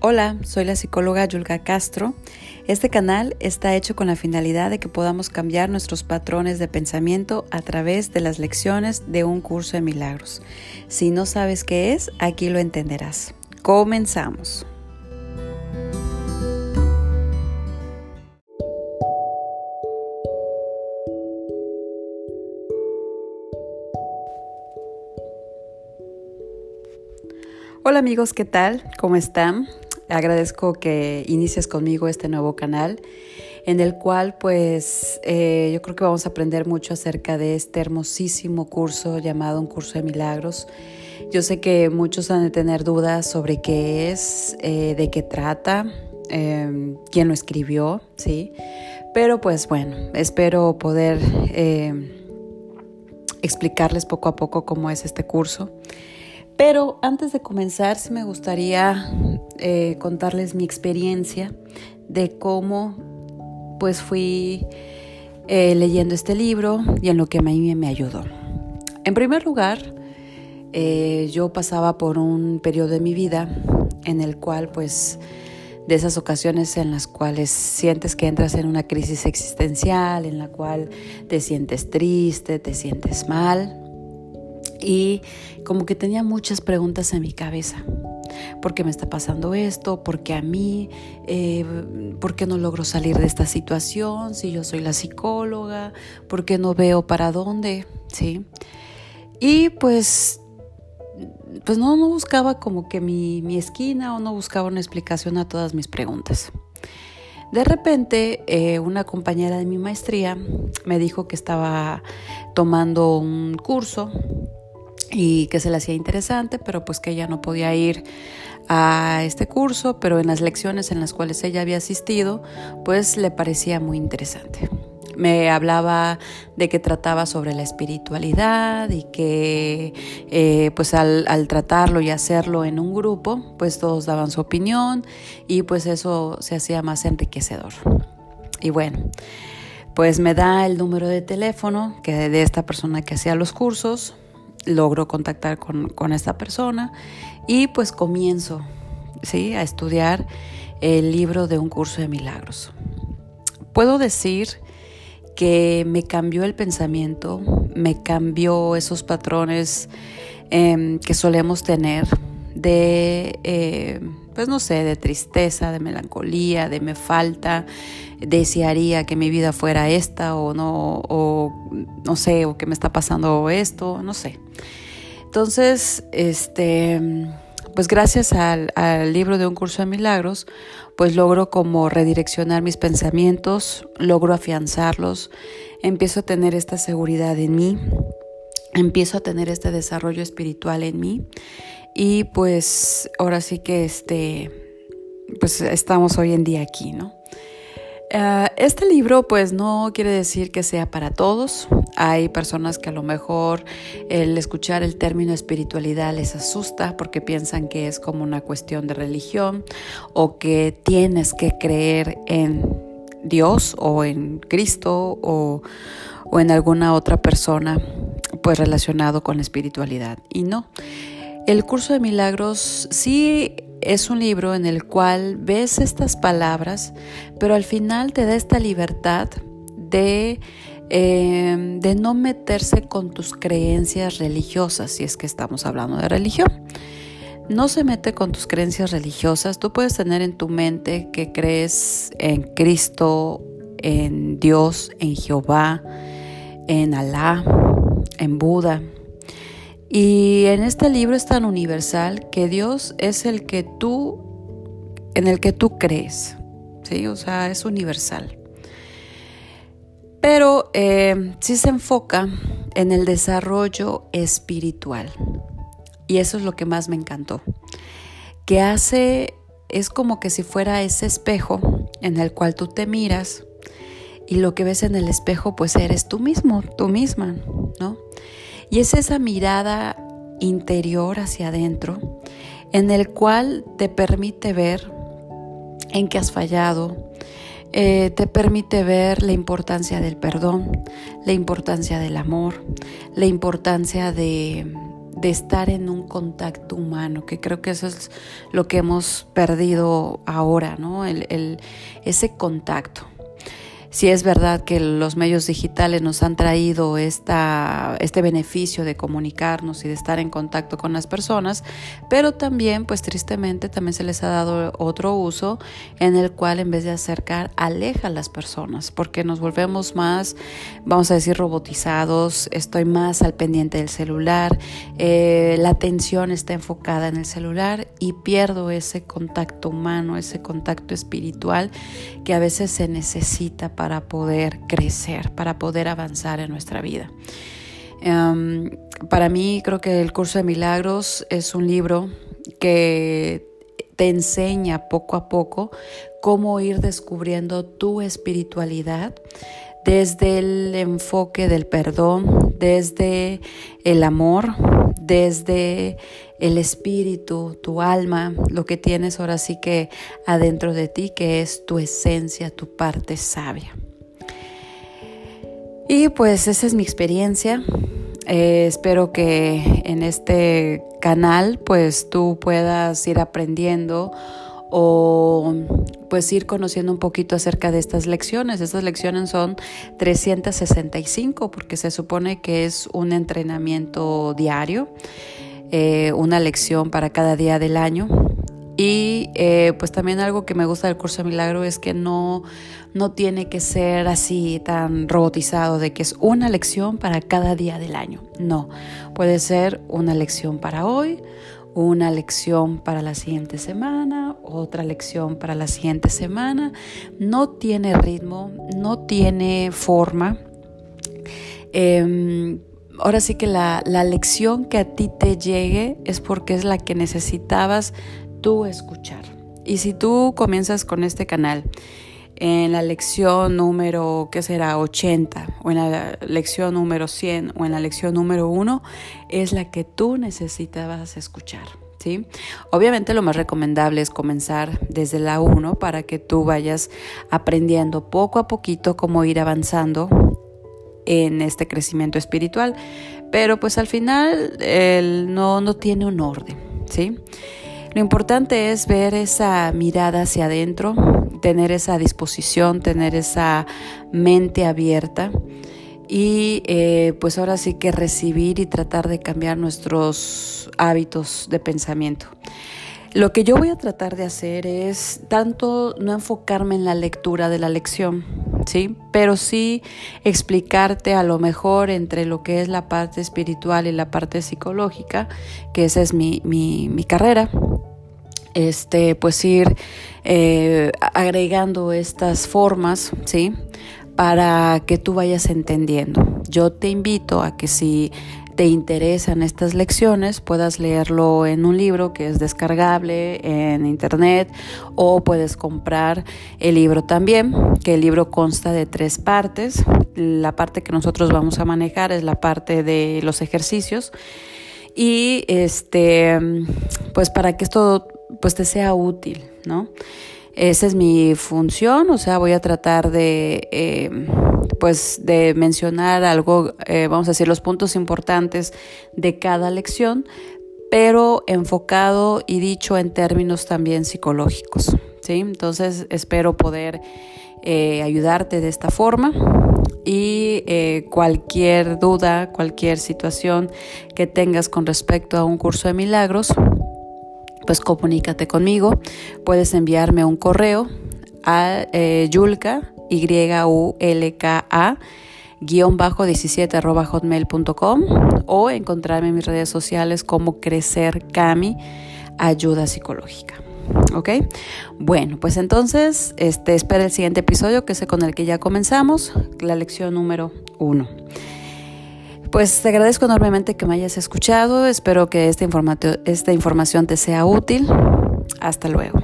Hola, soy la psicóloga Yulga Castro. Este canal está hecho con la finalidad de que podamos cambiar nuestros patrones de pensamiento a través de las lecciones de un curso de milagros. Si no sabes qué es, aquí lo entenderás. Comenzamos. Hola amigos, ¿qué tal? ¿Cómo están? Agradezco que inicies conmigo este nuevo canal en el cual pues eh, yo creo que vamos a aprender mucho acerca de este hermosísimo curso llamado un curso de milagros. Yo sé que muchos han de tener dudas sobre qué es, eh, de qué trata, em, quién lo escribió, ¿sí? Pero pues bueno, espero poder em, explicarles poco a poco cómo es este curso. Pero antes de comenzar, sí me gustaría eh, contarles mi experiencia de cómo pues fui eh, leyendo este libro y en lo que a mí me ayudó. En primer lugar, eh, yo pasaba por un periodo de mi vida en el cual pues de esas ocasiones en las cuales sientes que entras en una crisis existencial, en la cual te sientes triste, te sientes mal, y como que tenía muchas preguntas en mi cabeza. ¿Por qué me está pasando esto? ¿Por qué a mí? Eh, ¿Por qué no logro salir de esta situación? Si yo soy la psicóloga, ¿por qué no veo para dónde? ¿Sí? Y pues, pues no, buscaba como que mi, mi esquina o no buscaba una explicación a todas mis preguntas. De repente, eh, una compañera de mi maestría me dijo que estaba tomando un curso y que se le hacía interesante, pero pues que ella no podía ir a este curso, pero en las lecciones en las cuales ella había asistido, pues le parecía muy interesante. Me hablaba de que trataba sobre la espiritualidad y que eh, pues al, al, tratarlo y hacerlo en un grupo, pues todos daban su opinión y pues eso se hacía más enriquecedor. Y bueno, pues me da el número de teléfono que de esta persona que hacía los cursos, logro contactar con, esta persona y pues comienzo ¿sí? a estudiar el libro de un curso de milagros. Puedo decir que me cambió el pensamiento, me cambió esos patrones em, que solemos tener de, eh, pues no sé, de tristeza, de melancolía, de me falta, desearía que mi vida fuera esta o no, o no sé, o que me está pasando esto, no sé. Entonces, este, pues gracias al, al libro de un curso de milagros, pues logro como redireccionar mis pensamientos, logro afianzarlos, empiezo a tener esta seguridad en mí, empiezo a tener este desarrollo espiritual en mí y pues ahora sí que este, pues estamos hoy en día aquí, ¿no? Ah, este libro pues no quiere decir que sea para todos. Hay personas que a lo mejor el escuchar el término espiritualidad les asusta porque piensan que es como una cuestión de religión o que tienes que creer en Dios o en Cristo o, o en alguna otra persona pues relacionado con la espiritualidad. Y no, el curso de milagros sí es un libro en el cual ves estas palabras, pero al final te da esta libertad de, em, de no meterse con tus creencias religiosas, si es que estamos hablando de religión. No se mete con tus creencias religiosas. Tú puedes tener en tu mente que crees en Cristo, en Dios, en Jehová, en Alá, en Buda, y en este libro es tan universal que Dios es el que tú, en el que tú crees, ¿sí? O sea, es universal. Pero eh, sí se enfoca en el desarrollo espiritual. Y eso es lo que más me encantó. Que hace, es como que si fuera ese espejo en el cual tú te miras y lo que ves en el espejo pues eres tú mismo, tú misma, ¿no? Y es esa mirada interior hacia adentro en el cual te permite ver en qué has fallado, eh, te permite ver la importancia del perdón, la importancia del amor, la importancia de, de estar en un contacto humano, que creo que eso es lo que hemos perdido ahora, ¿no? El, ese contacto si es verdad que los medios digitales nos han traído esta, este beneficio de comunicarnos y de estar en contacto con las personas, pero también, pues tristemente, también se les ha dado otro uso en el cual en vez de acercar, aleja a las personas, porque nos volvemos más, vamos a decir, robotizados, estoy más al pendiente del celular, eh, la atención está enfocada en el celular y pierdo ese contacto humano, ese contacto espiritual que a veces se necesita para poder crecer, para poder avanzar en nuestra vida. Em, para mí creo que el curso de milagros es un libro que te enseña poco a poco cómo ir descubriendo tu espiritualidad desde el enfoque del perdón, desde el amor, desde el espíritu, tu alma, lo que tienes ahora sí que adentro de ti, que es tu esencia, tu parte sabia. Y pues esa es mi experiencia. Eh, espero que en este canal pues tú puedas ir aprendiendo o pues ir conociendo un poquito acerca de estas lecciones. Estas lecciones son 365 porque se supone que es un entrenamiento diario, eh, una lección para cada día del año. Y eh, pues también algo que me gusta del curso de milagro es que no, no tiene que ser así tan robotizado de que es una lección para cada día del año. No, puede ser una lección para hoy, una lección para la siguiente semana, otra lección para la siguiente semana. No tiene ritmo, no tiene forma. Em, ahora sí que la, la lección que a ti te llegue es porque es la que necesitabas tú escuchar. Y si tú comienzas con este canal en la lección número, ¿qué será? 80 o en la lección número 100 o en la lección número 1 es la que tú necesitabas escuchar. ¿Sí? Obviamente lo más recomendable es comenzar desde la 1 para que tú vayas aprendiendo poco a poquito cómo ir avanzando en este crecimiento espiritual, pero pues al final no, no tiene un orden, ¿sí? Lo importante es ver esa mirada hacia adentro, tener esa disposición, tener esa mente abierta y eh, pues ahora sí que recibir y tratar de cambiar nuestros hábitos de pensamiento. Lo que yo voy a tratar de hacer es tanto no enfocarme en la lectura de la lección, ¿sí? Pero sí explicarte a lo mejor entre lo que es la parte espiritual y la parte psicológica, que esa es mi, mi, mi carrera, este, pues ir eh, agregando estas formas, ¿sí? Para que tú vayas entendiendo. Yo te invito a que si te interesan estas lecciones, puedas leerlo en un libro que es descargable en internet o puedes comprar el libro también, que el libro consta de tres partes. La parte que nosotros vamos a manejar es la parte de los ejercicios y este pues para que esto pues te sea útil, ¿no? Esa es mi función, o sea, voy a tratar de, eh, pues, de mencionar algo, eh, vamos a decir, los puntos importantes de cada lección, pero enfocado y dicho en términos también psicológicos, ¿sí? Entonces, espero poder eh, ayudarte de esta forma y cualquier duda, cualquier situación que tengas con respecto a un curso de milagros, pues comunícate conmigo. Puedes enviarme un correo a eh, yulka, y u l k a guion bajo 17 arroba hotmail.com o encontrarme en mis redes sociales como Crecer Cami Ayuda Psicológica. ¿Ok? Bueno, pues entonces este, espera el siguiente episodio que es con el que ya comenzamos, la lección número uno. Pues te agradezco enormemente que me hayas escuchado. Espero que esta, esta información te sea útil. Hasta luego.